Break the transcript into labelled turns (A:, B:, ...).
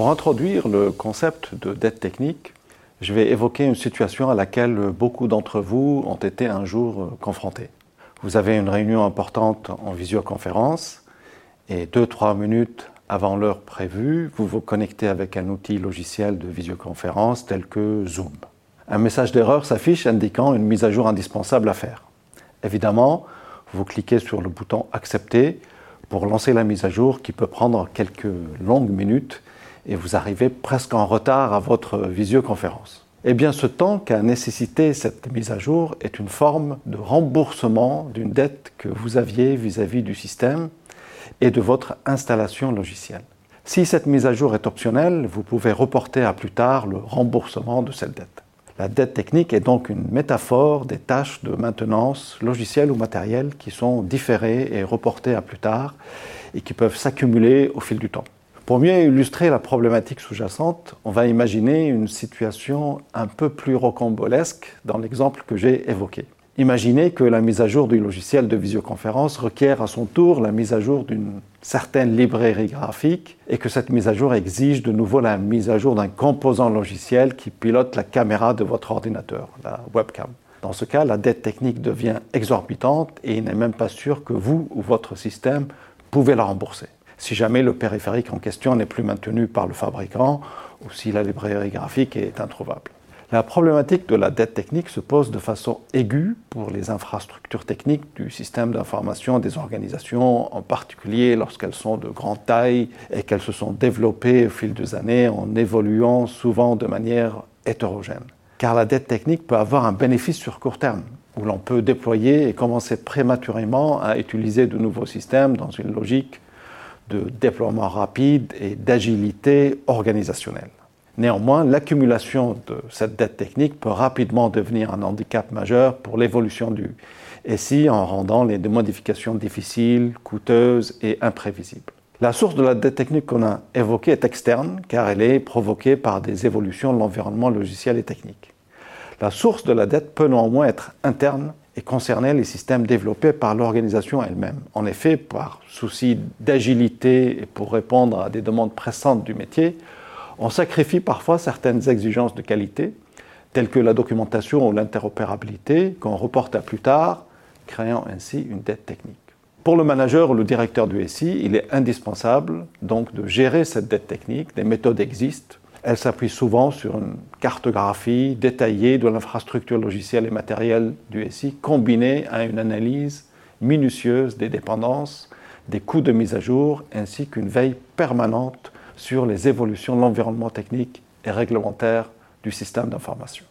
A: Pour introduire le concept de dette technique, je vais évoquer une situation à laquelle beaucoup d'entre vous ont été un jour confrontés. Vous avez une réunion importante en visioconférence et deux, trois minutes avant l'heure prévue, vous vous connectez avec un outil logiciel de visioconférence tel que Zoom. Un message d'erreur s'affiche indiquant une mise à jour indispensable à faire. Évidemment, vous cliquez sur le bouton Accepter pour lancer la mise à jour qui peut prendre quelques longues minutes et vous arrivez presque en retard à votre visioconférence. Eh bien, ce temps qu'a nécessité cette mise à jour est une forme de remboursement d'une dette que vous aviez vis-à-vis du système et de votre installation logicielle. Si cette mise à jour est optionnelle, vous pouvez reporter à plus tard le remboursement de cette dette. La dette technique est donc une métaphore des tâches de maintenance logicielle ou matérielle qui sont différées et reportées à plus tard et qui peuvent s'accumuler au fil du temps. Pour mieux illustrer la problématique sous-jacente, on va imaginer une situation un peu plus rocambolesque dans l'exemple que j'ai évoqué. Imaginez que la mise à jour du logiciel de visioconférence requiert à son tour la mise à jour d'une certaine librairie graphique et que cette mise à jour exige de nouveau la mise à jour d'un composant logiciel qui pilote la caméra de votre ordinateur, la webcam. Dans ce cas, la dette technique devient exorbitante et il n'est même pas sûr que vous ou votre système pouvez la rembourser. Si jamais le périphérique en question n'est plus maintenu par le fabricant ou si la librairie graphique est introuvable. La problématique de la dette technique se pose de façon aiguë pour les infrastructures techniques du système d'information des organisations, en particulier lorsqu'elles sont de grande taille et qu'elles se sont développées au fil des années en évoluant souvent de manière hétérogène. Car la dette technique peut avoir un bénéfice sur court terme, où l'on peut déployer et commencer prématurément à utiliser de nouveaux systèmes dans une logique de déploiement rapide et d'agilité organisationnelle. Néanmoins, l'accumulation de cette dette technique peut rapidement devenir un handicap majeur pour l'évolution du SI en rendant les modifications difficiles, coûteuses et imprévisibles. La source de la dette technique qu'on a évoquée est externe car elle est provoquée par des évolutions de l'environnement logiciel et technique. La source de la dette peut néanmoins être interne et les systèmes développés par l'organisation elle-même. En effet, par souci d'agilité et pour répondre à des demandes pressantes du métier, on sacrifie parfois certaines exigences de qualité, telles que la documentation ou l'interopérabilité, qu'on reporte à plus tard, créant ainsi une dette technique. Pour le manager ou le directeur du SI, il est indispensable donc de gérer cette dette technique. Des méthodes existent. Elles s'appuient souvent sur une cartographie détaillée de l'infrastructure logicielle et matérielle du SI, combinée à une analyse minutieuse des dépendances, des coûts de mise à jour, ainsi qu'une veille permanente sur les évolutions de l'environnement technique et réglementaire du système d'information.